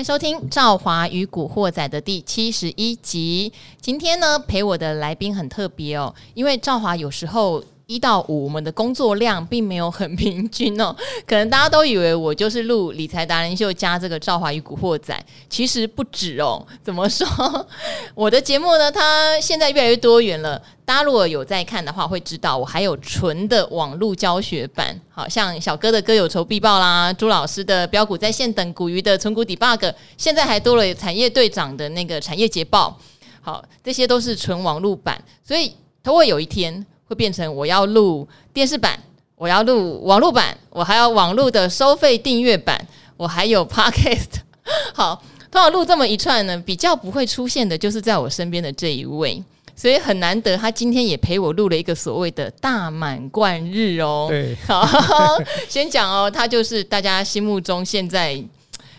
迎收听《赵华与古惑仔》的第七十一集。今天呢，陪我的来宾很特别哦，因为赵华有时候。一到五，我们的工作量并没有很平均哦。可能大家都以为我就是录理财达人秀加这个赵华与古惑仔，其实不止哦。怎么说？我的节目呢，它现在越来越多元了。大家如果有在看的话，会知道我还有纯的网络教学版，好像小哥的歌有仇必报啦，朱老师的标股在线等股鱼的存股 debug，现在还多了产业队长的那个产业捷报。好，这些都是纯网络版，所以等会有一天。会变成我要录电视版，我要录网络版，我还要网络的收费订阅版，我还有 Podcast。好，通常录这么一串呢，比较不会出现的就是在我身边的这一位，所以很难得，他今天也陪我录了一个所谓的大满贯日哦。对，好，先讲哦，他就是大家心目中现在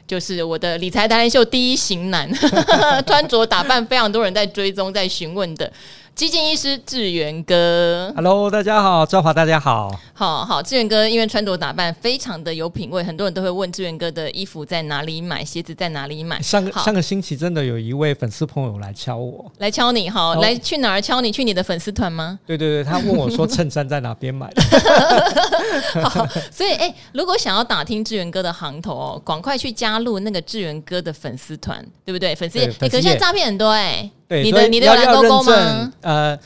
就是我的理财达人秀第一型男，穿着打扮非常多人在追踪在询问的。基金医师智元哥，Hello，大家好，赵华，大家好，好好，志远哥，因为穿着打扮非常的有品味，很多人都会问志远哥的衣服在哪里买，鞋子在哪里买。上个上个星期真的有一位粉丝朋友来敲我，来敲你，哈，来去哪儿敲你？去你的粉丝团吗？对对对，他问我说衬衫在哪边买的。好，所以哎、欸，如果想要打听志远哥的行头哦，赶快去加入那个志远哥的粉丝团，对不对？粉丝页，哎，可是现在诈骗很多哎、欸。对，你的你的有蓝勾勾吗？呃，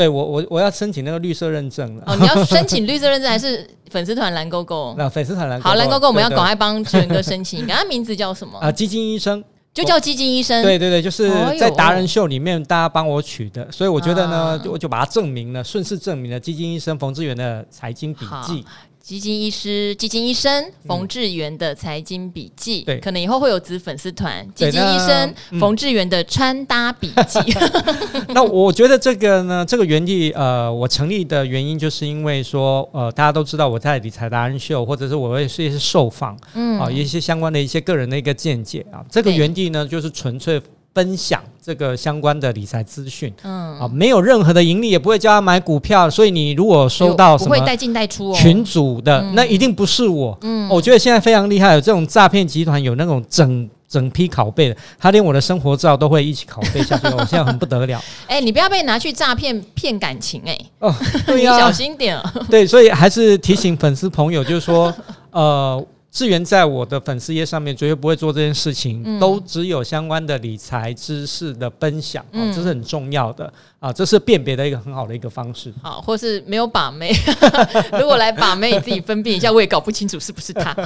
对我我我要申请那个绿色认证了。哦，你要申请绿色认证还是粉丝团蓝勾勾？那粉丝团蓝好蓝勾勾，我们要赶快帮智元哥申请。他名字叫什么？啊，基金医生，就叫基金医生。对对对，就是在达人秀里面大家帮我取的，所以我觉得呢，我就把它证明了，顺势证明了基金医生冯志远的财经笔记。基金医师、基金医生冯志元的财经笔记，对，可能以后会有子粉丝团。基金医生冯志元的穿搭笔记。那我觉得这个呢，这个原地呃，我成立的原因就是因为说，呃，大家都知道我在理财达人秀，或者是我也是一些受访，嗯啊，一些相关的一些个人的一个见解啊。这个原地呢，就是纯粹。分享这个相关的理财资讯，嗯啊，没有任何的盈利，也不会叫他买股票，所以你如果收到什么不会带进带出群主的，那一定不是我。嗯，我觉得现在非常厉害，有这种诈骗集团有那种整整批拷贝的，他连我的生活照都会一起拷贝下去，我现在很不得了。哎，你不要被拿去诈骗骗感情哎！哦，对呀，你小心点啊。对，所以还是提醒粉丝朋友，就是说，呃。智元在我的粉丝页上面绝对不会做这件事情，嗯、都只有相关的理财知识的分享，嗯、这是很重要的啊，这是辨别的一个很好的一个方式。好，或是没有把妹，如果来把妹，你自己分辨一下，我也搞不清楚是不是他。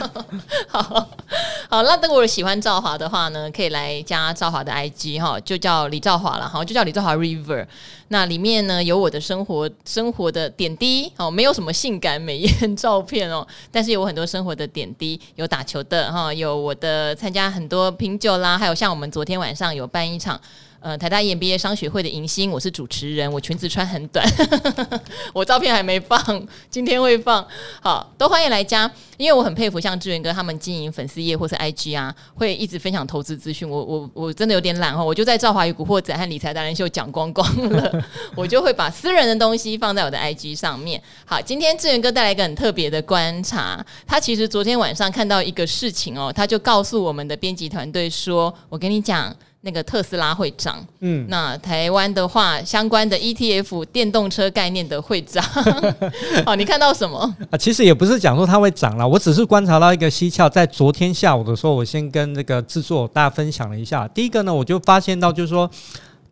好好，那如果喜欢赵华的话呢，可以来加赵华的 IG 哈，就叫李赵华了，好，就叫李赵华 River。那里面呢有我的生活生活的点滴哦，没有什么性感美艳照片哦，但是有很多生活的点滴，有打球的哈，有我的参加很多品酒啦，还有像我们昨天晚上有办一场。呃，台大 EMBA 商学会的迎新，我是主持人，我裙子穿很短，我照片还没放，今天会放，好，都欢迎来加，因为我很佩服像志源哥他们经营粉丝页或是 IG 啊，会一直分享投资资讯，我我我真的有点懒哦，我就在赵华与古惑仔和理财达人秀讲光光了，我就会把私人的东西放在我的 IG 上面。好，今天志源哥带来一个很特别的观察，他其实昨天晚上看到一个事情哦，他就告诉我们的编辑团队说，我跟你讲。那个特斯拉会涨，嗯，那台湾的话，相关的 ETF 电动车概念的会涨。哦，你看到什么？啊，其实也不是讲说它会涨了，我只是观察到一个蹊跷。在昨天下午的时候，我先跟这个制作大家分享了一下。第一个呢，我就发现到就是说，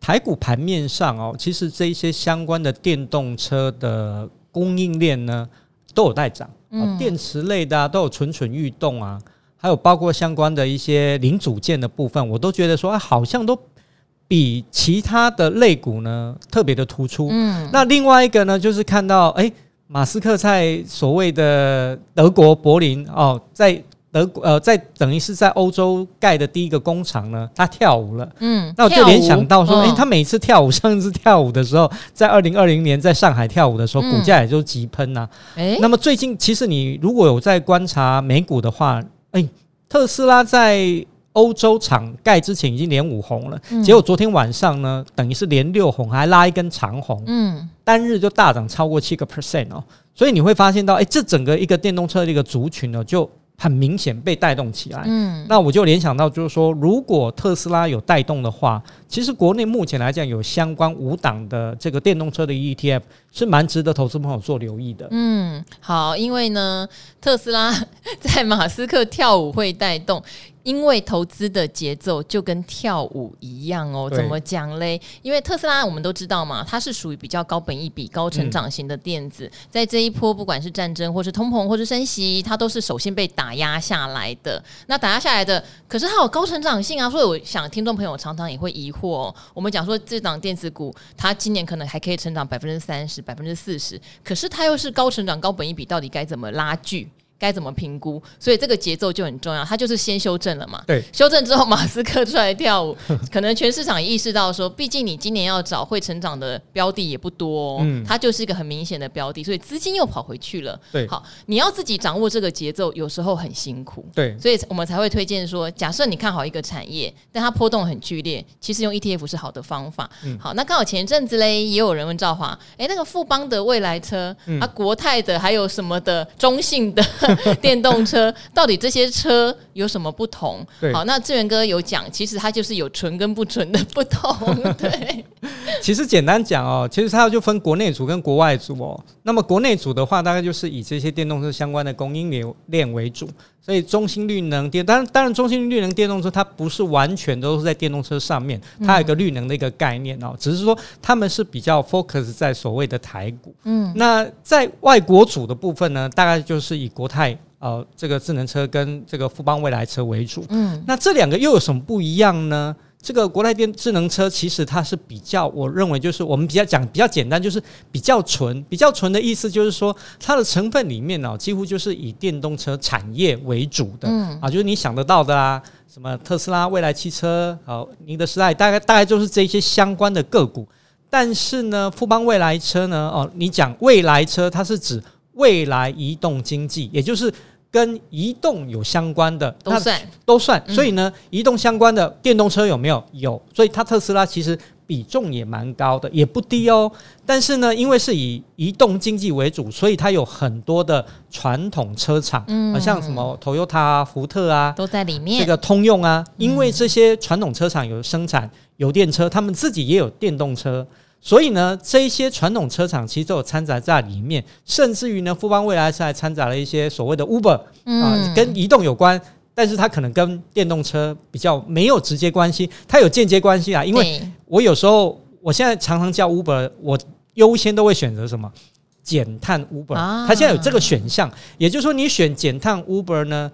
台股盘面上哦，其实这一些相关的电动车的供应链呢，都有待涨，嗯，电池类的啊，都有蠢蠢欲动啊。还有包括相关的一些零组件的部分，我都觉得说，啊，好像都比其他的类股呢特别的突出。嗯，那另外一个呢，就是看到，哎，马斯克在所谓的德国柏林哦，在德国呃，在等于是在欧洲盖的第一个工厂呢，他跳舞了。嗯，那我就联想到说，哎，他每次跳舞，上一次跳舞的时候，在二零二零年在上海跳舞的时候，股价也就急喷呐。哎，那么最近其实你如果有在观察美股的话，哎，特斯拉在欧洲厂盖之前已经连五红了，结果昨天晚上呢，等于是连六红，还拉一根长红，嗯，单日就大涨超过七个 percent 哦，所以你会发现到，哎，这整个一个电动车的一个族群呢，就很明显被带动起来。嗯，那我就联想到，就是说，如果特斯拉有带动的话，其实国内目前来讲有相关五档的这个电动车的 ETF 是蛮值得投资朋友做留意的。嗯，好，因为呢，特斯拉 在马斯克跳舞会带动。因为投资的节奏就跟跳舞一样哦，怎么讲嘞？因为特斯拉我们都知道嘛，它是属于比较高本益比、高成长型的电子，在这一波不管是战争或是通膨或是升息，它都是首先被打压下来的。那打压下来的，可是它有高成长性啊，所以我想听众朋友常常也会疑惑哦。我们讲说这档电子股，它今年可能还可以成长百分之三十、百分之四十，可是它又是高成长、高本益比，到底该怎么拉锯？该怎么评估？所以这个节奏就很重要。它就是先修正了嘛，对，修正之后，马斯克出来跳舞，可能全市场也意识到说，毕竟你今年要找会成长的标的也不多，哦，嗯，它就是一个很明显的标的，所以资金又跑回去了。对，好，你要自己掌握这个节奏，有时候很辛苦。对，所以我们才会推荐说，假设你看好一个产业，但它波动很剧烈，其实用 ETF 是好的方法。嗯，好，那刚好前一阵子嘞，也有人问赵华，哎，那个富邦的未来车，嗯、啊，国泰的，还有什么的，中信的。电动车到底这些车有什么不同？好，那志源哥有讲，其实它就是有纯跟不纯的不同。对，其实简单讲哦，其实它就分国内组跟国外组哦。那么国内组的话，大概就是以这些电动车相关的供应链链为主。所以中心绿能电，当然当然中心绿能电动车它不是完全都是在电动车上面，它有一个绿能的一个概念哦，只是说他们是比较 focus 在所谓的台股。嗯，那在外国组的部分呢，大概就是以国泰。呃，这个智能车跟这个富邦未来车为主，嗯，那这两个又有什么不一样呢？这个国泰电智能车其实它是比较，我认为就是我们比较讲比较简单，就是比较纯，比较纯的意思就是说它的成分里面呢，几乎就是以电动车产业为主的，嗯啊，就是你想得到的啊，什么特斯拉、未来汽车、好宁德时代，大概大概就是这些相关的个股。但是呢，富邦未来车呢，哦，你讲未来车，它是指。未来移动经济，也就是跟移动有相关的都算都算。所以呢，移动相关的电动车有没有？有。所以它特斯拉其实比重也蛮高的，也不低哦。但是呢，因为是以移动经济为主，所以它有很多的传统车厂，嗯，像什么 Toyota、福特啊，都在里面。这个通用啊，因为这些传统车厂有生产油电车，他们自己也有电动车。所以呢，这一些传统车厂其实都有掺杂在里面，甚至于呢，富邦未来是还掺杂了一些所谓的 Uber，嗯，啊，跟移动有关，但是它可能跟电动车比较没有直接关系，它有间接关系啊。因为我有时候，我现在常常叫 Uber，我优先都会选择什么？减碳 Uber，它现在有这个选项，也就是说，你选减碳 Uber 呢，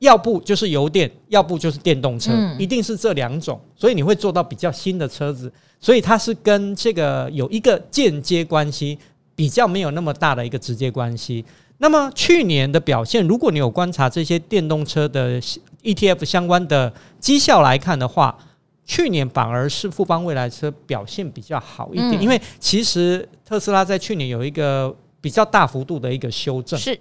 要不就是油电，要不就是电动车，一定是这两种，所以你会做到比较新的车子。所以它是跟这个有一个间接关系，比较没有那么大的一个直接关系。那么去年的表现，如果你有观察这些电动车的 ETF 相关的绩效来看的话，去年反而是富邦未来车表现比较好一点，因为其实特斯拉在去年有一个比较大幅度的一个修正。是。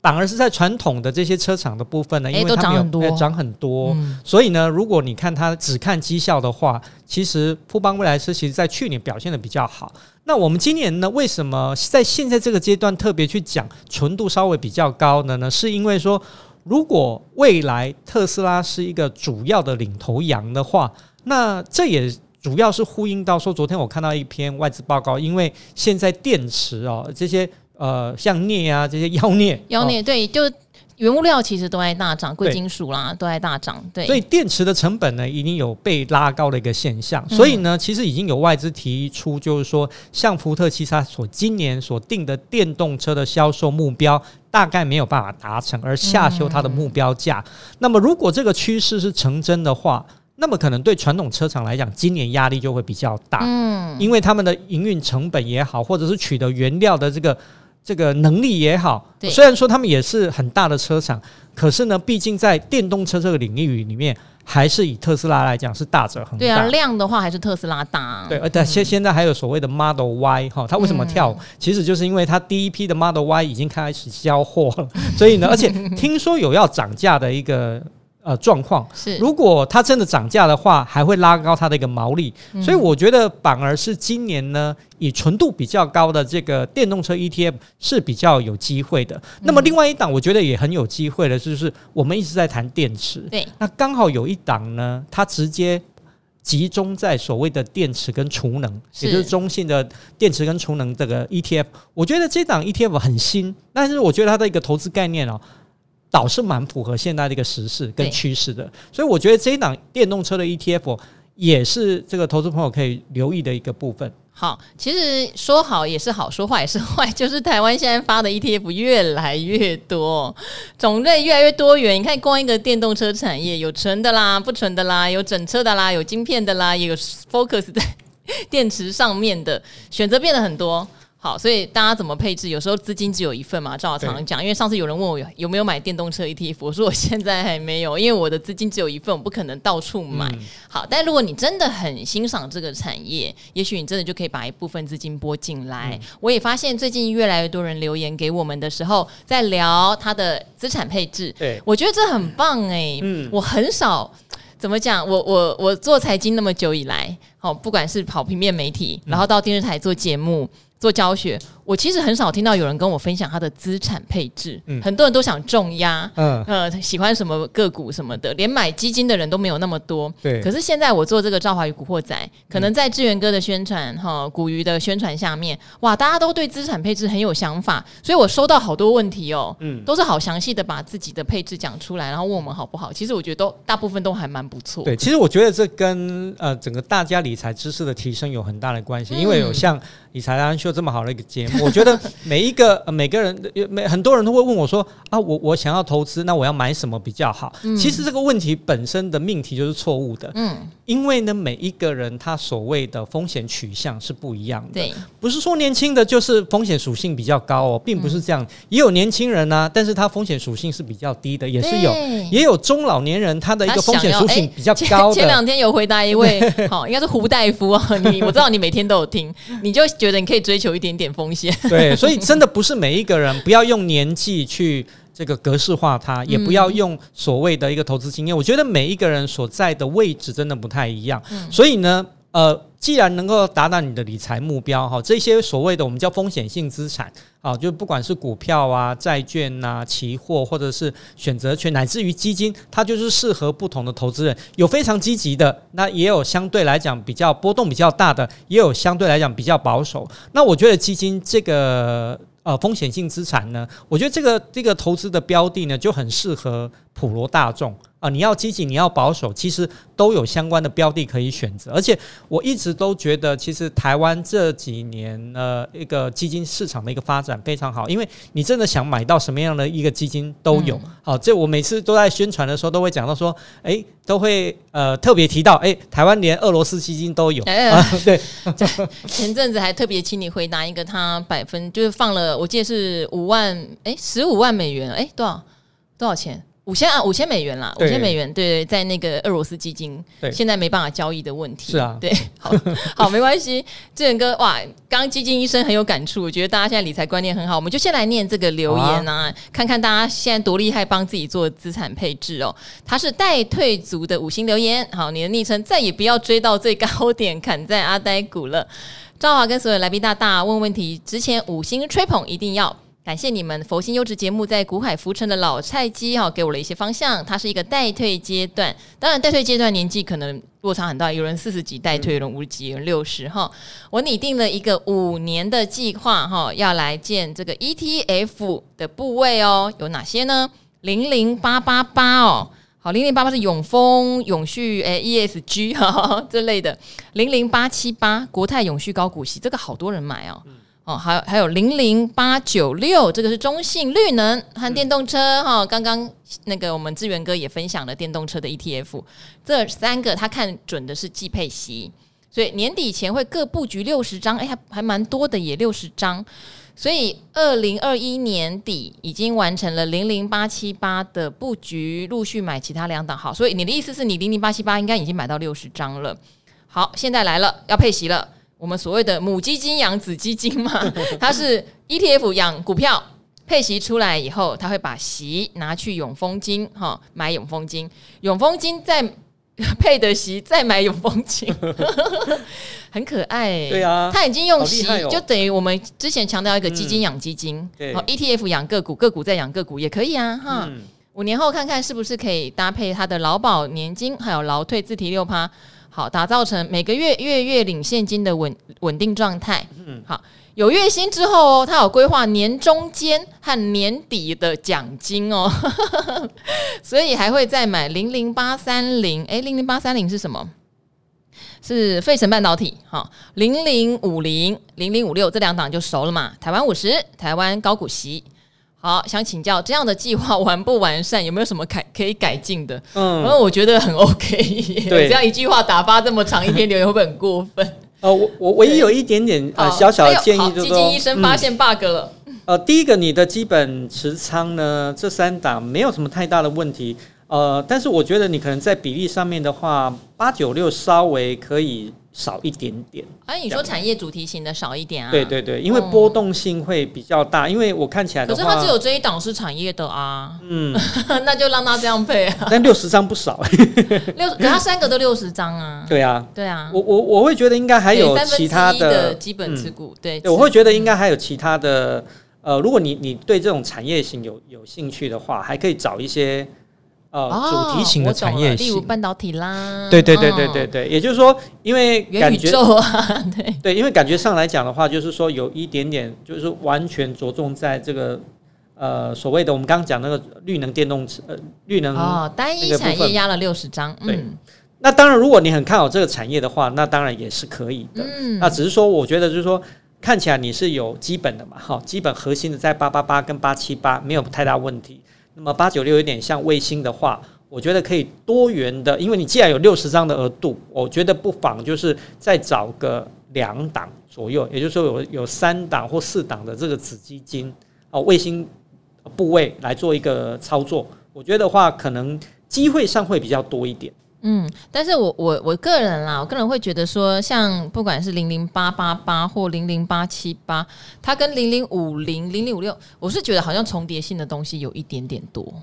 反而是在传统的这些车厂的部分呢，因为它没有涨很多，涨很多，所以呢，如果你看它只看绩效的话，其实富邦未来车其实在去年表现的比较好。那我们今年呢，为什么在现在这个阶段特别去讲纯度稍微比较高的呢？是因为说，如果未来特斯拉是一个主要的领头羊的话，那这也主要是呼应到说，昨天我看到一篇外资报告，因为现在电池哦这些。呃，像镍啊这些妖镍，妖镍对，就原物料其实都在大涨，贵金属啦都在大涨，对。所以电池的成本呢，已经有被拉高的一个现象。所以呢，其实已经有外资提出，就是说，像福特汽车所今年所定的电动车的销售目标，大概没有办法达成，而下修它的目标价。那么，如果这个趋势是成真的话，那么可能对传统车厂来讲，今年压力就会比较大，嗯，因为他们的营运成本也好，或者是取得原料的这个。这个能力也好，虽然说他们也是很大的车厂，可是呢，毕竟在电动车这个领域里面，还是以特斯拉来讲是大者很大。对啊，量的话还是特斯拉大啊。对，而且现现在还有所谓的 Model Y 哈，它为什么跳？其实就是因为它第一批的 Model Y 已经开始交货了，所以呢，而且听说有要涨价的一个。呃状况。是，如果它真的涨价的话，还会拉高它的一个毛利。嗯、所以我觉得反而是今年呢，以纯度比较高的这个电动车 ETF 是比较有机会的。嗯、那么另外一档，我觉得也很有机会的，就是我们一直在谈电池。对，那刚好有一档呢，它直接。集中在所谓的电池跟储能，也就是中性的电池跟储能这个 ETF，我觉得这档 ETF 很新，但是我觉得它的一个投资概念哦，倒是蛮符合现在的一个时事跟趋势的，所以我觉得这一档电动车的 ETF 也是这个投资朋友可以留意的一个部分。好，其实说好也是好，说坏也是坏，就是台湾现在发的 ETF 越来越多，种类越来越多元。你看，光一个电动车产业，有纯的啦，不纯的啦，有整车的啦，有晶片的啦，也有 focus 在 电池上面的，选择变得很多。好，所以大家怎么配置？有时候资金只有一份嘛，照我常常讲。因为上次有人问我有没有买电动车 ETF，我说我现在还没有，因为我的资金只有一份，我不可能到处买。嗯、好，但如果你真的很欣赏这个产业，也许你真的就可以把一部分资金拨进来。嗯、我也发现最近越来越多人留言给我们的时候，在聊他的资产配置。对，我觉得这很棒哎、欸。嗯，我很少怎么讲，我我我做财经那么久以来，好，不管是跑平面媒体，然后到电视台做节目。做教学，我其实很少听到有人跟我分享他的资产配置。嗯，很多人都想重压，嗯呃，喜欢什么个股什么的，连买基金的人都没有那么多。对。可是现在我做这个赵华与古惑仔，可能在志源哥的宣传哈，古鱼的宣传下面，哇，大家都对资产配置很有想法，所以我收到好多问题哦，嗯，都是好详细的把自己的配置讲出来，然后问我们好不好。其实我觉得都大部分都还蛮不错。对，其实我觉得这跟呃整个大家理财知识的提升有很大的关系，嗯、因为有像。理财达人秀这么好的一个节目，我觉得每一个、呃、每个人每很多人都会问我说啊，我我想要投资，那我要买什么比较好？嗯、其实这个问题本身的命题就是错误的。嗯，因为呢，每一个人他所谓的风险取向是不一样的。对，不是说年轻的就是风险属性比较高哦，并不是这样。嗯、也有年轻人呢、啊，但是他风险属性是比较低的，也是有。也有中老年人，他的一个风险属性比较高的。前两天有回答一位，好，应该是胡大夫啊。你我知道你每天都有听，你就。觉得你可以追求一点点风险，对，所以真的不是每一个人，不要用年纪去这个格式化它，也不要用所谓的一个投资经验。我觉得每一个人所在的位置真的不太一样，所以呢，呃。既然能够达到你的理财目标，哈，这些所谓的我们叫风险性资产，啊，就不管是股票啊、债券呐、期货，或者是选择权，乃至于基金，它就是适合不同的投资人。有非常积极的，那也有相对来讲比较波动比较大的，也有相对来讲比较保守。那我觉得基金这个呃风险性资产呢，我觉得这个这个投资的标的呢，就很适合普罗大众。啊，你要积极，你要保守，其实都有相关的标的可以选择。而且我一直都觉得，其实台湾这几年呃一个基金市场的一个发展非常好，因为你真的想买到什么样的一个基金都有。好、嗯，这我每次都在宣传的时候都会讲到说，哎，都会呃特别提到，哎，台湾连俄罗斯基金都有。哎、啊，对。前阵子还特别请你回答一个，他百分就是放了，我记得是五万，哎，十五万美元，哎，多少多少钱？五千啊，五千美元啦，五千美元，对对，在那个俄罗斯基金，对，现在没办法交易的问题，是啊，对，好，好，没关系，志远哥，哇，刚刚基金医生很有感触，我觉得大家现在理财观念很好，我们就先来念这个留言啊，看看大家现在多厉害，帮自己做资产配置哦。他是待退族的五星留言，好，你的昵称再也不要追到最高点，砍在阿呆股了。赵华跟所有来宾大大问问题之前，五星吹捧一定要。感谢你们佛心优质节目在股海浮沉的老菜鸡哈，给我了一些方向。它是一个待退阶段，当然待退阶段年纪可能落差很大，有人四十几待退，有人五十几，有人六十哈。我拟定了一个五年的计划哈，要来建这个 ETF 的部位哦，有哪些呢？零零八八八哦，好，零零八八是永丰永续诶、欸、ESG 哈这类的，零零八七八国泰永续高股息，这个好多人买哦。哦，还有还有零零八九六，这个是中信绿能和电动车哈。刚刚那个我们志源哥也分享了电动车的 ETF，这三个他看准的是季配息，所以年底前会各布局六十张，哎，还还蛮多的，也六十张。所以二零二一年底已经完成了零零八七八的布局，陆续买其他两档。好，所以你的意思是你零零八七八应该已经买到六十张了。好，现在来了，要配息了。我们所谓的母基金养子基金嘛，它是 ETF 养股票，配息出来以后，它会把息拿去永丰金哈买永丰金，永丰金再 配的息再买永丰金，很可爱、欸。对啊，他已经用息，哦、就等于我们之前强调一个基金养基金，嗯、对，ETF 养个股，个股再养个股也可以啊哈。嗯、五年后看看是不是可以搭配他的劳保年金，还有劳退自提六趴，好，打造成每个月月月领现金的稳稳定状态。嗯，好。有月薪之后哦，他有规划年中间和年底的奖金哦，所以还会再买零零八三零，诶，零零八三零是什么？是费城半导体，哈，零零五零零零五六这两档就熟了嘛？台湾五十，台湾高股息。好，想请教这样的计划完不完善？有没有什么改可以改进的？嗯，然后我觉得很 OK。对，这样一句话打发这么长一篇留言会不会很过分？呃，我我唯一有一点点呃小小的建议就是说，基金医生发现 bug 了。呃，第一个，你的基本持仓呢，这三档没有什么太大的问题。呃，但是我觉得你可能在比例上面的话，八九六稍微可以。少一点点，哎、啊，你说产业主题型的少一点啊？对对对，因为波动性会比较大，嗯、因为我看起来可是它只有这一档是产业的啊，嗯，那就让它这样配啊。但六十张不少，六，可它三个都六十张啊。对啊，对啊，我我我会觉得应该还有其他的，的基本持股，嗯、对，对，我会觉得应该还有其他的，呃，如果你你对这种产业型有有兴趣的话，还可以找一些。呃，主题型的产业型，例如半导体啦，对对对对对对，也就是说，因为感觉啊，对。对，因为感觉上来讲的话，就是说有一点点，就是完全着重在这个呃所谓的我们刚刚讲那个绿能电动车，呃，绿能哦，单一产业压了六十张，对。嗯、那当然，如果你很看好这个产业的话，那当然也是可以的。嗯，那只是说，我觉得就是说，看起来你是有基本的嘛，哈，基本核心的在八八八跟八七八没有太大问题。那么八九六有点像卫星的话，我觉得可以多元的，因为你既然有六十张的额度，我觉得不妨就是再找个两档左右，也就是说有有三档或四档的这个子基金哦，卫星部位来做一个操作，我觉得的话可能机会上会比较多一点。嗯，但是我我我个人啦，我个人会觉得说，像不管是零零八八八或零零八七八，它跟零零五零零零五六，我是觉得好像重叠性的东西有一点点多。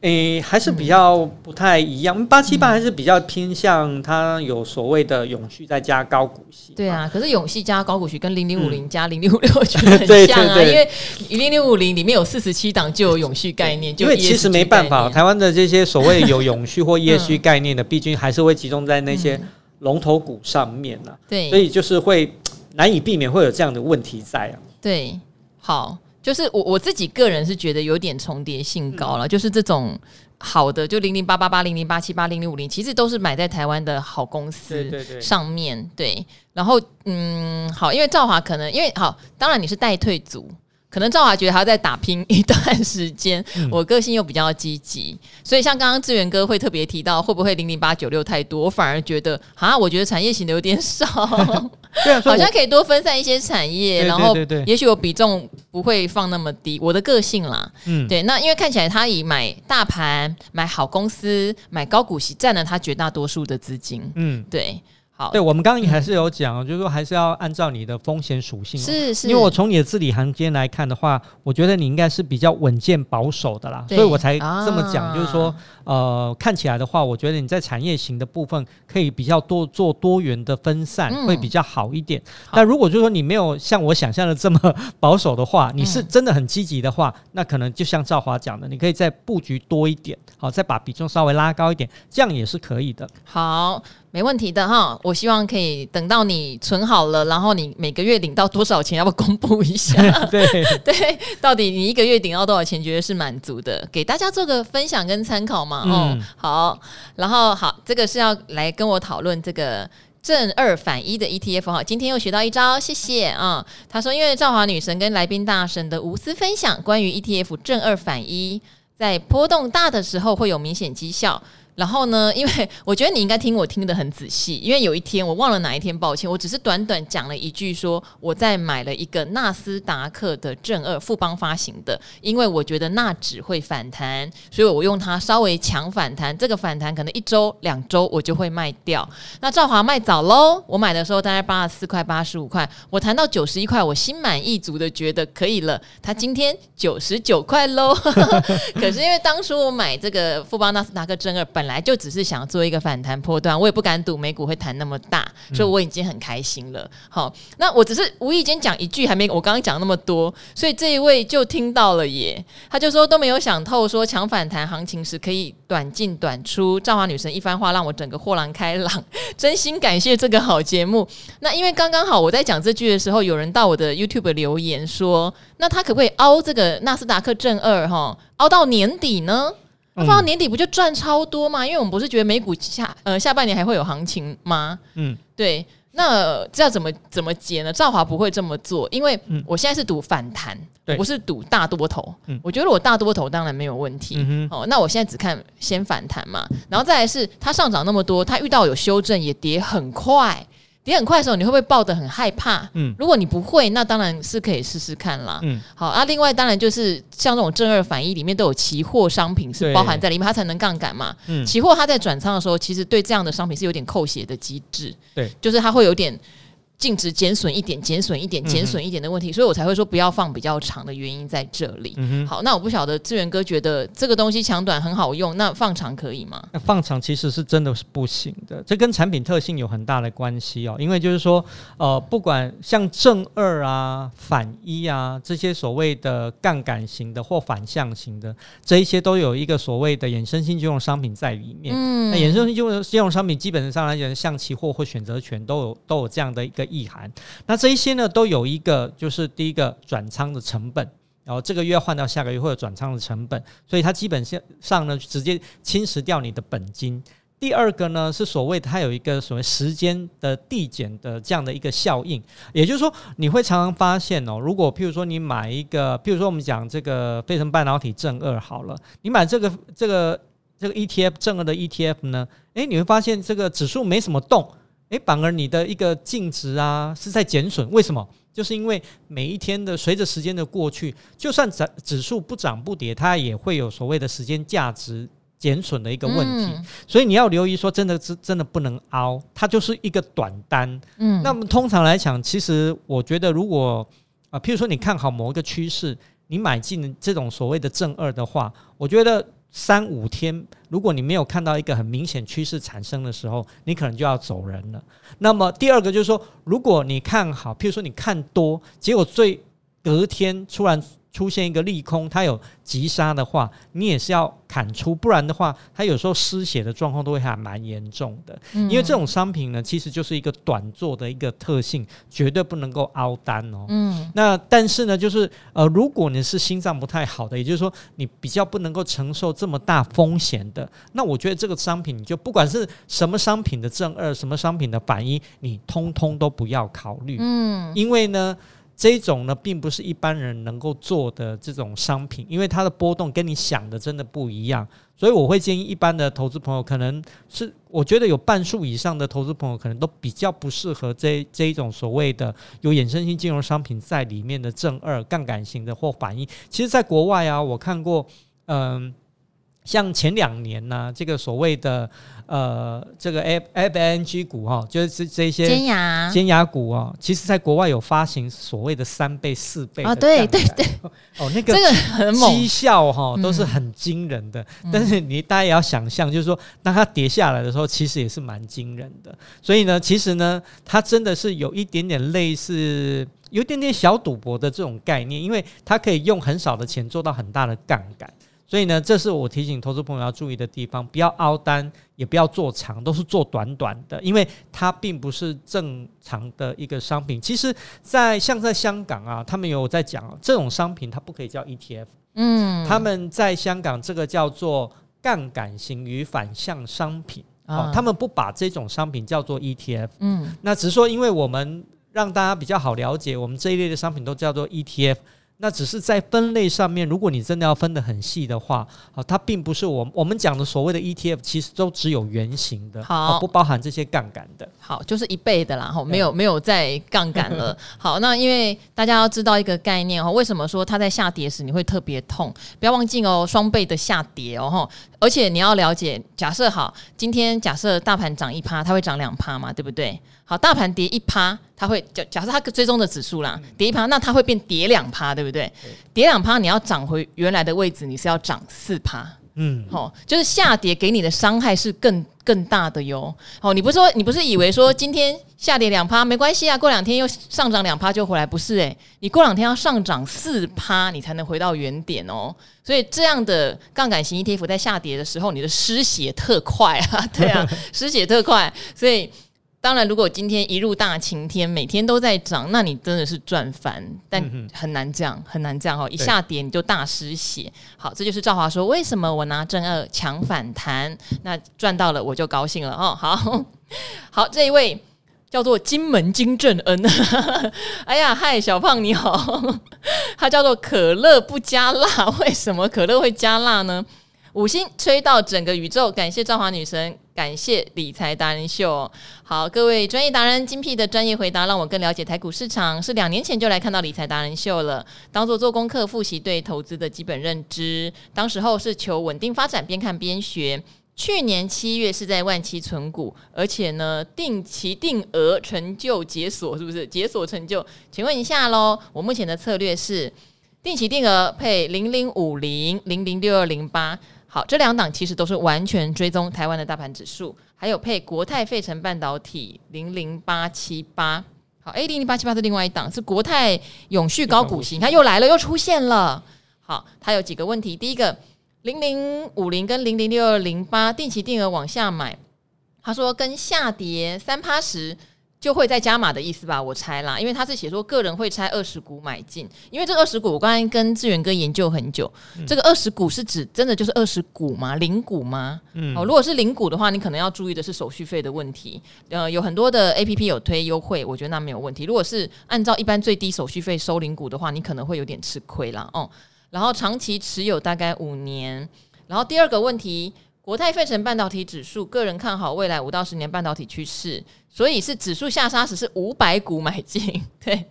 诶、欸，还是比较不太一样。八七八还是比较偏向它有所谓的永续再加高股息。对啊，可是永续加高股息跟零零五零加零零五六我觉得很像啊，因为零零五零里面有四十七档就有永续概念，就因为其实没办法，台湾的这些所谓有永续或 ESG 概念的，毕竟还是会集中在那些龙头股上面呢、啊。对，所以就是会难以避免会有这样的问题在啊。对，好。就是我我自己个人是觉得有点重叠性高了，嗯、就是这种好的，就零零八八八、零零八七八、零零五零，其实都是买在台湾的好公司上面。对，然后嗯，好，因为兆华可能因为好，当然你是代退组。可能赵华觉得还要再打拼一段时间，嗯、我个性又比较积极，所以像刚刚志源哥会特别提到会不会零零八九六太多，我反而觉得啊，我觉得产业型的有点少，对啊，好像可以多分散一些产业，然后也许我比重不会放那么低，我的个性啦，嗯，对，那因为看起来他以买大盘、买好公司、买高股息占了他绝大多数的资金，嗯，对。好。对，我们刚刚也还是有讲，嗯、就是说还是要按照你的风险属性，是是，因为我从你的字里行间来看的话，我觉得你应该是比较稳健保守的啦，所以我才这么讲，啊、就是说，呃，看起来的话，我觉得你在产业型的部分可以比较多做多元的分散，嗯、会比较好一点。好。但如果就是说你没有像我想象的这么保守的话，你是真的很积极的话，嗯、那可能就像赵华讲的，你可以再布局多一点，好，再把比重稍微拉高一点，这样也是可以的。好。没问题的哈，我希望可以等到你存好了，然后你每个月领到多少钱，要不要公布一下？对 对，到底你一个月领到多少钱，觉得是满足的，给大家做个分享跟参考嘛。哦、嗯，好，然后好，这个是要来跟我讨论这个正二反一的 ETF 哈。今天又学到一招，谢谢啊。他说，因为赵华女神跟来宾大神的无私分享，关于 ETF 正二反一，在波动大的时候会有明显绩效。然后呢，因为我觉得你应该听我听得很仔细，因为有一天我忘了哪一天，抱歉，我只是短短讲了一句说我在买了一个纳斯达克的正二富邦发行的，因为我觉得纳指会反弹，所以我用它稍微强反弹，这个反弹可能一周两周我就会卖掉。那赵华卖早喽，我买的时候大概八十四块八十五块，我谈到九十一块，我心满意足的觉得可以了，他今天九十九块喽。可是因为当初我买这个富邦纳斯达克正二本。本来就只是想做一个反弹波段，我也不敢赌美股会弹那么大，所以我已经很开心了。好，那我只是无意间讲一句，还没我刚刚讲那么多，所以这一位就听到了耶。他就说都没有想透，说强反弹行情时可以短进短出。赵华女神一番话让我整个豁然开朗，真心感谢这个好节目。那因为刚刚好我在讲这句的时候，有人到我的 YouTube 留言说，那他可不可以凹这个纳斯达克正二哈，凹到年底呢？放到年底不就赚超多吗？因为我们不是觉得美股下呃下半年还会有行情吗？嗯，对。那这要怎么怎么解呢？赵华不会这么做，因为我现在是赌反弹，嗯、不是赌大多头。嗯、我觉得我大多头当然没有问题。嗯、哦，那我现在只看先反弹嘛，然后再来是它上涨那么多，它遇到有修正也跌很快。跌很快的时候，你会不会抱得很害怕？嗯，如果你不会，那当然是可以试试看啦。嗯，好啊。另外，当然就是像这种正二反一里面都有期货商品是包含在里面，它才能杠杆嘛。嗯，期货它在转仓的时候，其实对这样的商品是有点扣血的机制。对，就是它会有点。净值减损一点，减损一点，减损一点的问题，嗯、所以我才会说不要放比较长的原因在这里。嗯、哼好，那我不晓得志源哥觉得这个东西长短很好用，那放长可以吗？那放长其实是真的是不行的，这跟产品特性有很大的关系哦。因为就是说，呃，不管像正二啊、反一啊这些所谓的杠杆型的或反向型的，这一些都有一个所谓的衍生性金融商品在里面。嗯，那衍生性金融金融商品基本上来讲，像期货或选择权都有都有这样的一个。意涵，那这一些呢，都有一个，就是第一个转仓的成本，然后这个月换到下个月会有转仓的成本，所以它基本上呢，直接侵蚀掉你的本金。第二个呢，是所谓它有一个所谓时间的递减的这样的一个效应，也就是说，你会常常发现哦，如果譬如说你买一个，譬如说我们讲这个飞腾半导体正二好了，你买这个这个这个 ETF 正二的 ETF 呢，诶，你会发现这个指数没什么动。诶，反而你的一个净值啊是在减损，为什么？就是因为每一天的随着时间的过去，就算指指数不涨不跌，它也会有所谓的时间价值减损的一个问题。嗯、所以你要留意说，真的是真的不能凹，它就是一个短单。嗯，那么通常来讲，其实我觉得，如果啊，譬如说你看好某一个趋势，你买进这种所谓的正二的话，我觉得。三五天，如果你没有看到一个很明显趋势产生的时候，你可能就要走人了。那么第二个就是说，如果你看好，譬如说你看多，结果最隔天突然。出现一个利空，它有急杀的话，你也是要砍出，不然的话，它有时候失血的状况都会还蛮严重的。嗯、因为这种商品呢，其实就是一个短做的一个特性，绝对不能够凹单哦。嗯，那但是呢，就是呃，如果你是心脏不太好的，也就是说你比较不能够承受这么大风险的，那我觉得这个商品你就不管是什么商品的正二，什么商品的反一，你通通都不要考虑。嗯，因为呢。这种呢，并不是一般人能够做的这种商品，因为它的波动跟你想的真的不一样，所以我会建议一般的投资朋友，可能是我觉得有半数以上的投资朋友，可能都比较不适合这这一种所谓的有衍生性金融商品在里面的正二杠杆型的或反应。其实，在国外啊，我看过，嗯。像前两年呢、啊，这个所谓的呃，这个 F F N G 股哈、哦，就是这这些尖牙尖牙股啊、哦，其实在国外有发行所谓的三倍、四倍啊，对对对，哦，那个这个很猛，绩效哈都是很惊人的。嗯、但是你大家也要想象，就是说，当它跌下来的时候，其实也是蛮惊人的。所以呢，其实呢，它真的是有一点点类似，有一点点小赌博的这种概念，因为它可以用很少的钱做到很大的杠杆。所以呢，这是我提醒投资朋友要注意的地方，不要凹单，也不要做长，都是做短短的，因为它并不是正常的一个商品。其实，在像在香港啊，他们有在讲，这种商品它不可以叫 ETF，嗯，他们在香港这个叫做杠杆型与反向商品，哦，他们不把这种商品叫做 ETF，嗯，那只是说，因为我们让大家比较好了解，我们这一类的商品都叫做 ETF。那只是在分类上面，如果你真的要分得很细的话，好，它并不是我我们讲的所谓的 ETF，其实都只有圆形的，好，不包含这些杠杆的。好，就是一倍的啦，哈，没有没有再杠杆了。好，那因为大家要知道一个概念哈，为什么说它在下跌时你会特别痛？不要忘记哦，双倍的下跌哦，哈，而且你要了解，假设好，今天假设大盘涨一趴，它会涨两趴嘛，对不对？好，大盘跌一趴，它会假假设它追踪的指数啦，跌一趴，那它会变跌两趴，对不对？跌两趴，你要涨回原来的位置，你是要涨四趴。嗯，好，就是下跌给你的伤害是更更大的哟。哦，你不是说你不是以为说今天下跌两趴没关系啊，过两天又上涨两趴就回来，不是诶，你过两天要上涨四趴，你才能回到原点哦。所以这样的杠杆型 ETF 在下跌的时候，你的失血特快啊，对啊，失血特快，所以。当然，如果今天一入大晴天，每天都在涨，那你真的是赚翻。但很难这样，很难这样哦！一下跌你就大失血。好，这就是赵华说，为什么我拿正二抢反弹，那赚到了我就高兴了哦。好好，这一位叫做金门金正恩。哎呀，嗨，小胖你好。他叫做可乐不加辣，为什么可乐会加辣呢？五星吹到整个宇宙，感谢赵华女神，感谢理财达人秀。好，各位专业达人精辟的专业回答，让我更了解台股市场。是两年前就来看到理财达人秀了，当做做功课复习对投资的基本认知。当时候是求稳定发展，边看边学。去年七月是在万七存股，而且呢定期定额成就解锁，是不是解锁成就？请问一下喽，我目前的策略是定期定额配零零五零零零六二零八。好，这两档其实都是完全追踪台湾的大盘指数，还有配国泰费城半导体零零八七八。好，，A，零零八七八是另外一档，是国泰永续高股息，它又来了，又出现了。好，它有几个问题，第一个零零五零跟零零六二零八定期定额往下买，他说跟下跌三趴时。就会再加码的意思吧，我猜啦，因为他是写说个人会拆二十股买进，因为这二十股我刚才跟志远哥研究很久，嗯、这个二十股是指真的就是二十股吗？零股吗？嗯，哦，如果是零股的话，你可能要注意的是手续费的问题。呃，有很多的 APP 有推优惠，我觉得那没有问题。如果是按照一般最低手续费收零股的话，你可能会有点吃亏啦。哦、嗯。然后长期持有大概五年，然后第二个问题。国泰费城半导体指数，个人看好未来五到十年半导体趋势，所以是指数下杀时是五百股买进，对，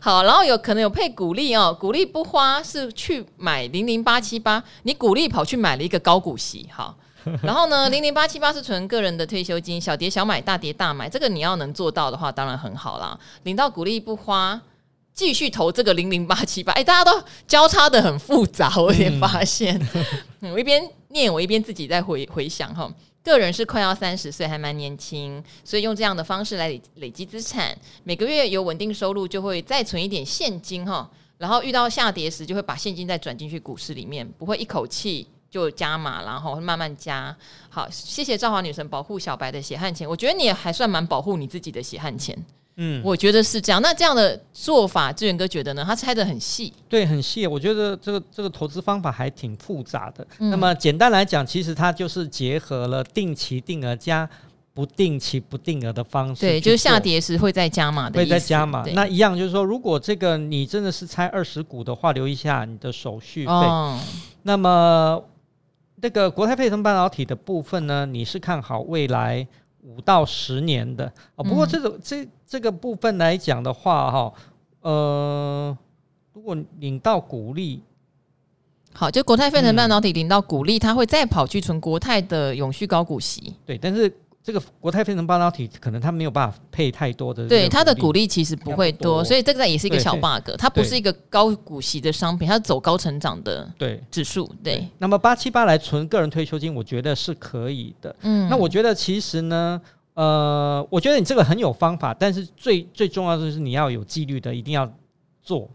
好，然后有可能有配股利哦，股利不花是去买零零八七八，你股利跑去买了一个高股息，好，然后呢，零零八七八是纯个人的退休金，小跌小买，大跌大买，这个你要能做到的话，当然很好啦，领到股利不花。继续投这个零零八七八，哎，大家都交叉的很复杂，我有点发现。嗯、我一边念，我一边自己在回回想哈。个人是快要三十岁，还蛮年轻，所以用这样的方式来累积资产，每个月有稳定收入，就会再存一点现金哈。然后遇到下跌时，就会把现金再转进去股市里面，不会一口气就加码，然后慢慢加。好，谢谢赵华女神保护小白的血汗钱，我觉得你也还算蛮保护你自己的血汗钱。嗯，我觉得是这样。那这样的做法，志远哥觉得呢？他拆的很细，对，很细。我觉得这个这个投资方法还挺复杂的。嗯、那么简单来讲，其实它就是结合了定期定额加不定期不定额的方式。对，就是下跌时会再加码的，会再加码。那一样就是说，如果这个你真的是拆二十股的话，留一下你的手续费。哦、那么这个国泰配成半导体的部分呢，你是看好未来？五到十年的。啊，不过这种、嗯、这这个部分来讲的话，哈，呃，如果领到股利，好，就国泰费城半导体领到股利，他、嗯、会再跑去存国泰的永续高股息，对，但是。这个国泰飞腾半导体可能它没有办法配太多的，对它的股利其实不会多，多所以这个也是一个小 bug。它不是一个高股息的商品，它是走高成长的对指数。对，对那么八七八来存个人退休金，我觉得是可以的。嗯，那我觉得其实呢，呃，我觉得你这个很有方法，但是最最重要的是你要有纪律的，一定要做。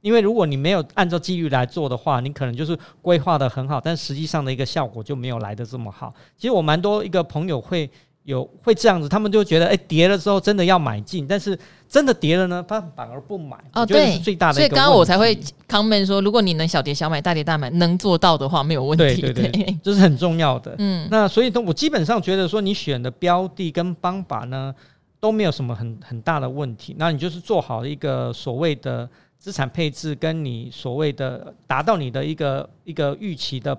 因为如果你没有按照纪律来做的话，你可能就是规划的很好，但实际上的一个效果就没有来得这么好。其实我蛮多一个朋友会。有会这样子，他们就觉得，哎，跌了之后真的要买进，但是真的跌了呢，他反而不买。哦，对，最大的。所以刚刚我才会 comment 说，如果你能小跌小买，大跌大买，能做到的话，没有问题。对对对，这是很重要的。嗯，那所以呢我基本上觉得说，你选的标的跟方法呢，都没有什么很很大的问题。那你就是做好一个所谓的资产配置跟你所谓的达到你的一个一个预期的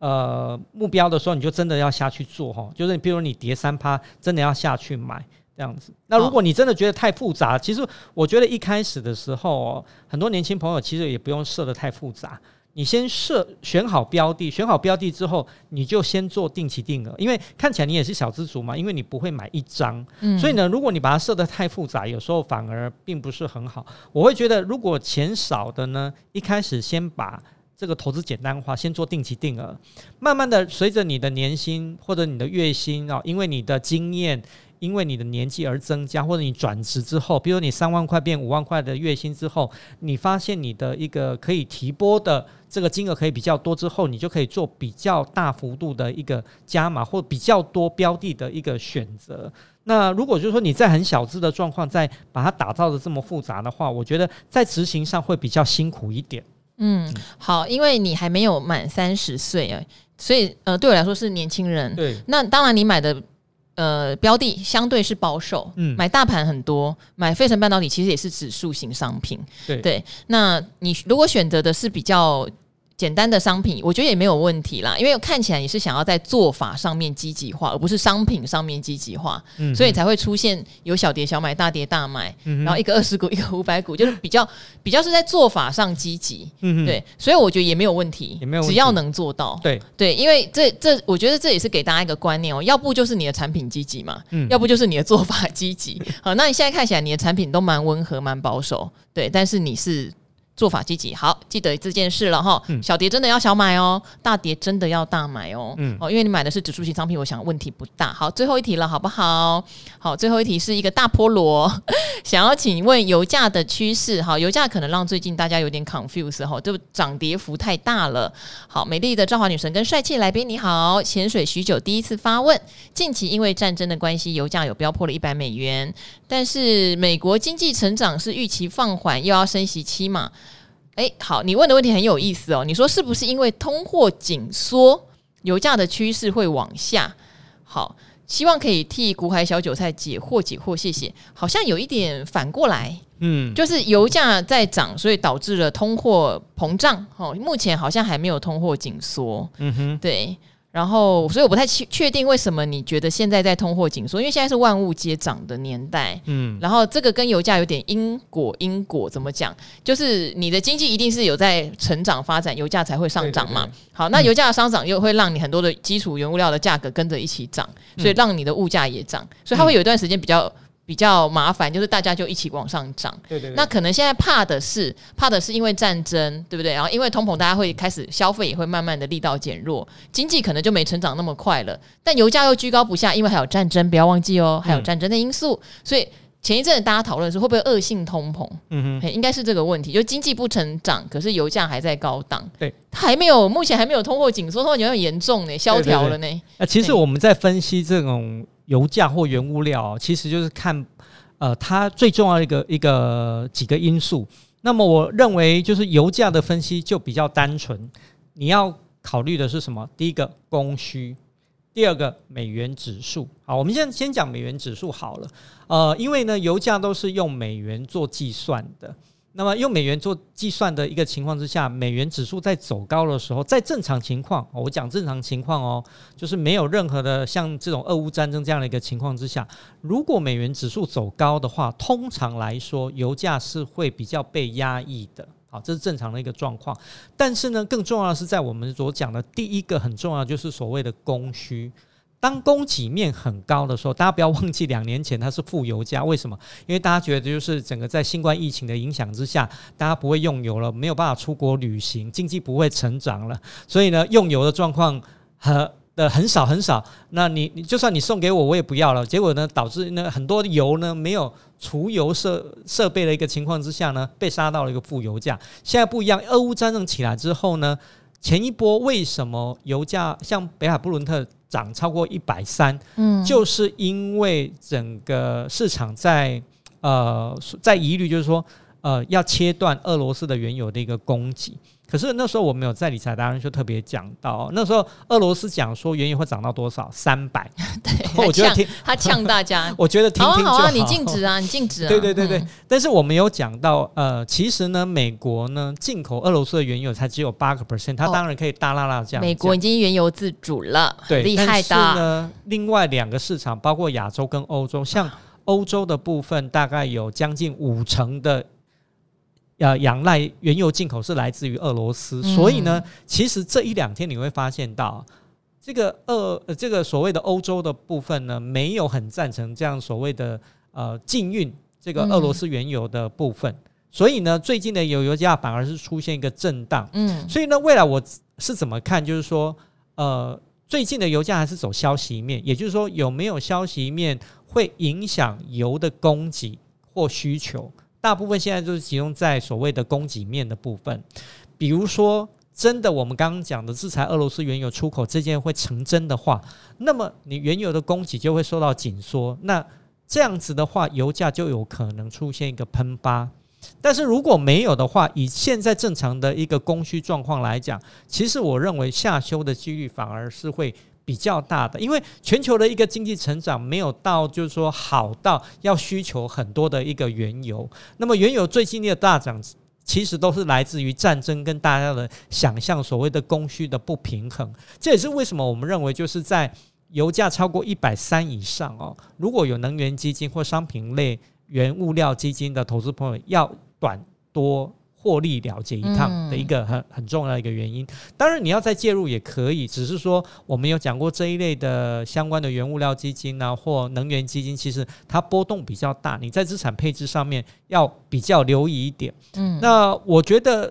呃目标的时候，你就真的要下去做哈。就是比如你跌三趴，真的要下去买这样子。那如果你真的觉得太复杂，其实我觉得一开始的时候哦，很多年轻朋友其实也不用设得太复杂。你先设选好标的，选好标的之后，你就先做定期定额，因为看起来你也是小资族嘛，因为你不会买一张，嗯，所以呢，如果你把它设得太复杂，有时候反而并不是很好。我会觉得，如果钱少的呢，一开始先把这个投资简单化，先做定期定额，慢慢的随着你的年薪或者你的月薪啊，因为你的经验。因为你的年纪而增加，或者你转职之后，比如你三万块变五万块的月薪之后，你发现你的一个可以提拨的这个金额可以比较多之后，你就可以做比较大幅度的一个加码，或比较多标的的一个选择。那如果就是说你在很小资的状况，再把它打造的这么复杂的话，我觉得在执行上会比较辛苦一点。嗯，好，因为你还没有满三十岁啊，所以呃，对我来说是年轻人。对，那当然你买的。呃，标的相对是保守，嗯，买大盘很多，买费城半导体其实也是指数型商品，对对。那你如果选择的是比较。简单的商品，我觉得也没有问题啦，因为看起来你是想要在做法上面积极化，而不是商品上面积极化，嗯，所以才会出现有小跌小买、大跌大买，嗯，然后一个二十股，一个五百股，就是比较比较是在做法上积极，嗯，对，所以我觉得也没有问题，也没有只要能做到，对。对，因为这这，我觉得这也是给大家一个观念哦，要不就是你的产品积极嘛，嗯，要不就是你的做法积极，好，那你现在看起来你的产品都蛮温和、蛮保守，对，但是你是。做法积极，好，记得这件事了哈。小跌真的要小买哦，大跌真的要大买哦。嗯，哦，因为你买的是指数型商品，我想问题不大。好，最后一题了，好不好？好，最后一题是一个大菠萝，想要请问油价的趋势。好，油价可能让最近大家有点 confuse 哈，就涨跌幅太大了。好，美丽的赵华女神跟帅气来宾你好，潜水许久第一次发问。近期因为战争的关系，油价有飙破了一百美元，但是美国经济成长是预期放缓，又要升息期嘛？诶，好，你问的问题很有意思哦。你说是不是因为通货紧缩，油价的趋势会往下？好，希望可以替股海小韭菜解惑解惑，谢谢。好像有一点反过来，嗯，就是油价在涨，所以导致了通货膨胀。哦，目前好像还没有通货紧缩。嗯哼，对。然后，所以我不太确确定为什么你觉得现在在通货紧缩，因为现在是万物皆涨的年代。嗯，然后这个跟油价有点因果，因果怎么讲？就是你的经济一定是有在成长发展，油价才会上涨嘛。对对对，好，那油价的上涨又会让你很多的基础原物料的价格跟着一起涨，所以让你的物价也涨，所以它会有一段时间比较。比较麻烦，就是大家就一起往上涨。对对对。那可能现在怕的是，怕的是因为战争，对不对？然后因为通膨，大家会开始消费，也会慢慢的力道减弱，经济可能就没成长那么快了。但油价又居高不下，因为还有战争，不要忘记哦，还有战争的因素。嗯、所以前一阵子大家讨论是会不会恶性通膨？嗯哼，应该是这个问题，就经济不成长，可是油价还在高档。对，它还没有，目前还没有通货紧缩，通货紧缩严重呢，萧条了呢。那其实我们在分析这种。油价或原物料，其实就是看，呃，它最重要的一个一个几个因素。那么我认为，就是油价的分析就比较单纯。你要考虑的是什么？第一个供需，第二个美元指数。好，我们现在先讲美元指数好了。呃，因为呢，油价都是用美元做计算的。那么用美元做计算的一个情况之下，美元指数在走高的时候，在正常情况，我讲正常情况哦，就是没有任何的像这种俄乌战争这样的一个情况之下，如果美元指数走高的话，通常来说，油价是会比较被压抑的，好，这是正常的一个状况。但是呢，更重要的是在我们所讲的第一个很重要，就是所谓的供需。当供给面很高的时候，大家不要忘记两年前它是负油价，为什么？因为大家觉得就是整个在新冠疫情的影响之下，大家不会用油了，没有办法出国旅行，经济不会成长了，所以呢，用油的状况很的很少很少。那你你就算你送给我，我也不要了。结果呢，导致呢很多油呢没有除油设设备的一个情况之下呢，被杀到了一个负油价。现在不一样，俄乌战争起来之后呢，前一波为什么油价像北海布伦特？涨超过一百三，嗯，就是因为整个市场在呃在疑虑，就是说呃要切断俄罗斯的原油的一个供给。可是那时候我没有在理财达人就特别讲到，那时候俄罗斯讲说原油会涨到多少？三百。对，我觉得听 他呛大家，我觉得听听就好。好啊，你禁止啊，你禁止啊。对对对对。嗯、但是我们有讲到，呃，其实呢，美国呢进口俄罗斯的原油才只有八个 percent，它当然可以大拉拉这样。美国已经原油自主了，对，厉害的。但是呢，另外两个市场，包括亚洲跟欧洲，像欧洲的部分，大概有将近五成的。呃，仰赖原油进口是来自于俄罗斯，嗯、所以呢，其实这一两天你会发现到，这个俄、呃、这个所谓的欧洲的部分呢，没有很赞成这样所谓的呃禁运这个俄罗斯原油的部分，嗯、所以呢，最近的油油价反而是出现一个震荡。嗯，所以呢，未来我是怎么看？就是说，呃，最近的油价还是走消息面，也就是说，有没有消息面会影响油的供给或需求？大部分现在就是集中在所谓的供给面的部分，比如说，真的我们刚刚讲的制裁俄罗斯原油出口这件会成真的话，那么你原油的供给就会受到紧缩，那这样子的话，油价就有可能出现一个喷发。但是如果没有的话，以现在正常的一个供需状况来讲，其实我认为下修的几率反而是会。比较大的，因为全球的一个经济成长没有到，就是说好到要需求很多的一个原油。那么原油最近的大涨，其实都是来自于战争跟大家的想象所谓的供需的不平衡。这也是为什么我们认为，就是在油价超过一百三以上哦，如果有能源基金或商品类原物料基金的投资朋友，要短多。获利了结一趟的一个很很重要的一个原因，当然你要再介入也可以，只是说我们有讲过这一类的相关的原物料基金啊，或能源基金，其实它波动比较大，你在资产配置上面要比较留意一点。嗯，那我觉得，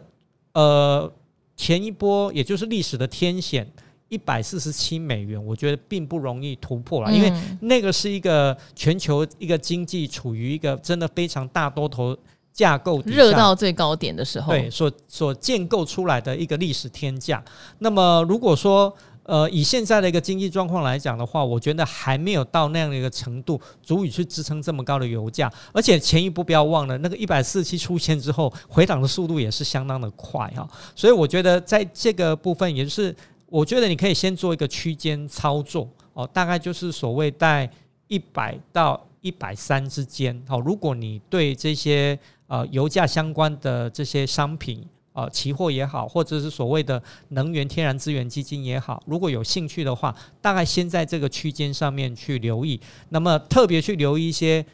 呃，前一波也就是历史的天险一百四十七美元，我觉得并不容易突破了，因为那个是一个全球一个经济处于一个真的非常大多头。架构热到最高点的时候，对，所所建构出来的一个历史天价。那么，如果说呃以现在的一个经济状况来讲的话，我觉得还没有到那样的一个程度，足以去支撑这么高的油价。而且前一步不要忘了，那个一百四十七出现之后，回档的速度也是相当的快哈。所以我觉得在这个部分，也就是我觉得你可以先做一个区间操作哦，大概就是所谓在一百到一百三之间。好，如果你对这些呃，油价相关的这些商品，呃，期货也好，或者是所谓的能源天然资源基金也好，如果有兴趣的话，大概先在这个区间上面去留意，那么特别去留意一些，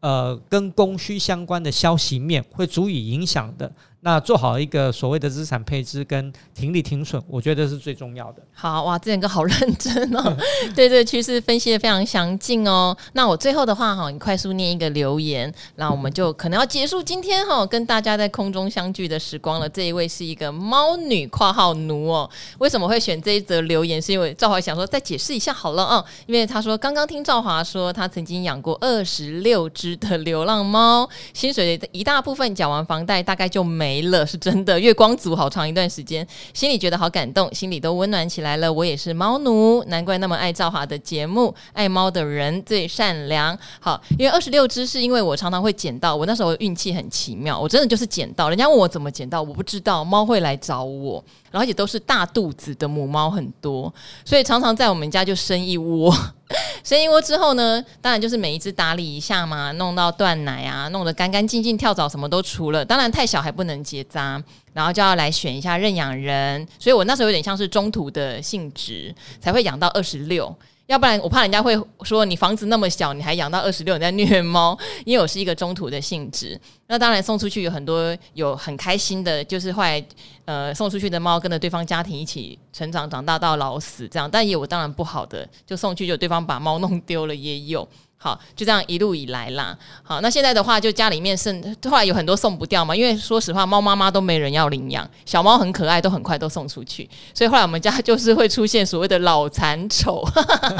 呃，跟供需相关的消息面会足以影响的。那做好一个所谓的资产配置跟停利停损，我觉得是最重要的。好哇，这两个好认真哦，对这个，趋势分析的非常详尽哦。那我最后的话哈，你快速念一个留言，那我们就可能要结束今天哈跟大家在空中相聚的时光了。这一位是一个猫女（括号奴）哦，为什么会选这一则留言？是因为赵华想说再解释一下好了啊，因为他说刚刚听赵华说他曾经养过二十六只的流浪猫，薪水的一大部分缴完房贷，大概就没。没了，是真的。月光族好长一段时间，心里觉得好感动，心里都温暖起来了。我也是猫奴，难怪那么爱赵华的节目。爱猫的人最善良。好，因为二十六只是因为我常常会捡到，我那时候运气很奇妙，我真的就是捡到。人家问我怎么捡到，我不知道。猫会来找我，然后也都是大肚子的母猫很多，所以常常在我们家就生一窝。生一窝之后呢，当然就是每一只打理一下嘛，弄到断奶啊，弄得干干净净，跳蚤什么都除了。当然太小还不能结扎，然后就要来选一下认养人。所以我那时候有点像是中途的性质，才会养到二十六。要不然我怕人家会说，你房子那么小，你还养到二十六，你在虐猫。因为我是一个中途的性质，那当然送出去有很多有很开心的，就是后来呃送出去的猫跟着对方家庭一起成长长大到老死这样，但也有当然不好的，就送去就对方把猫弄丢了也有。好，就这样一路以来啦。好，那现在的话，就家里面剩，后来有很多送不掉嘛。因为说实话，猫妈妈都没人要领养，小猫很可爱，都很快都送出去。所以后来我们家就是会出现所谓的老残丑，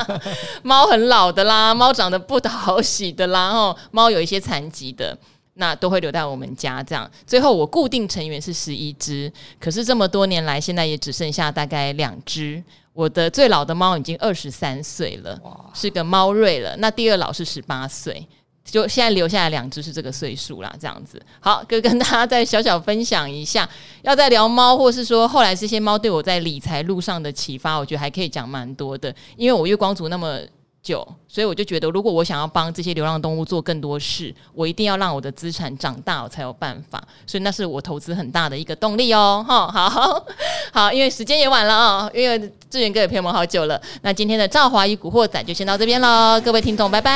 猫很老的啦，猫长得不讨喜的啦，哦，猫有一些残疾的，那都会留在我们家。这样，最后我固定成员是十一只，可是这么多年来，现在也只剩下大概两只。我的最老的猫已经二十三岁了，是个猫瑞了。那第二老是十八岁，就现在留下来两只是这个岁数啦，这样子。好，就跟大家再小小分享一下。要再聊猫，或是说后来这些猫对我在理财路上的启发，我觉得还可以讲蛮多的。因为我月光族那么就，所以我就觉得，如果我想要帮这些流浪动物做更多事，我一定要让我的资产长大，我才有办法。所以那是我投资很大的一个动力哦。哈，好 好，因为时间也晚了啊、因为志远哥也陪我们好久了。那今天的赵华与古惑仔就先到这边喽，各位听众，拜。拜